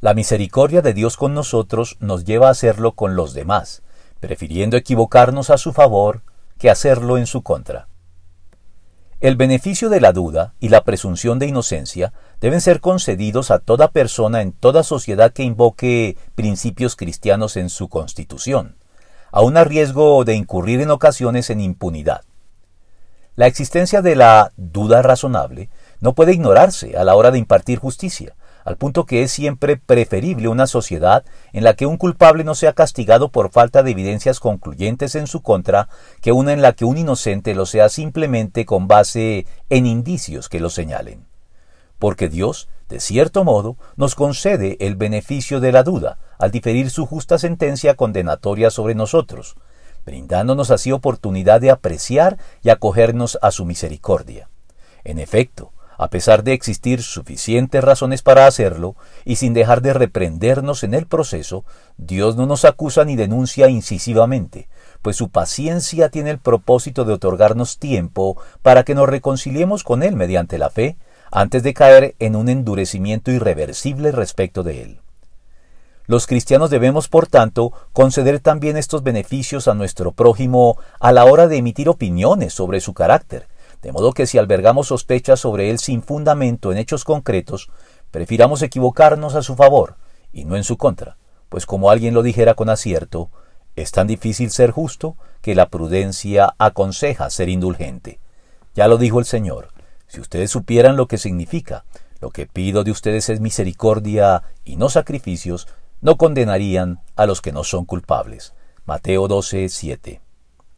La misericordia de Dios con nosotros nos lleva a hacerlo con los demás, prefiriendo equivocarnos a su favor que hacerlo en su contra. El beneficio de la duda y la presunción de inocencia deben ser concedidos a toda persona en toda sociedad que invoque principios cristianos en su constitución, aun a riesgo de incurrir en ocasiones en impunidad. La existencia de la duda razonable no puede ignorarse a la hora de impartir justicia, al punto que es siempre preferible una sociedad en la que un culpable no sea castigado por falta de evidencias concluyentes en su contra que una en la que un inocente lo sea simplemente con base en indicios que lo señalen. Porque Dios, de cierto modo, nos concede el beneficio de la duda al diferir su justa sentencia condenatoria sobre nosotros, brindándonos así oportunidad de apreciar y acogernos a su misericordia. En efecto, a pesar de existir suficientes razones para hacerlo, y sin dejar de reprendernos en el proceso, Dios no nos acusa ni denuncia incisivamente, pues su paciencia tiene el propósito de otorgarnos tiempo para que nos reconciliemos con Él mediante la fe, antes de caer en un endurecimiento irreversible respecto de Él. Los cristianos debemos, por tanto, conceder también estos beneficios a nuestro prójimo a la hora de emitir opiniones sobre su carácter, de modo que si albergamos sospechas sobre él sin fundamento en hechos concretos, prefiramos equivocarnos a su favor y no en su contra, pues como alguien lo dijera con acierto, es tan difícil ser justo que la prudencia aconseja ser indulgente. Ya lo dijo el Señor, si ustedes supieran lo que significa, lo que pido de ustedes es misericordia y no sacrificios, no condenarían a los que no son culpables. Mateo 12, 7.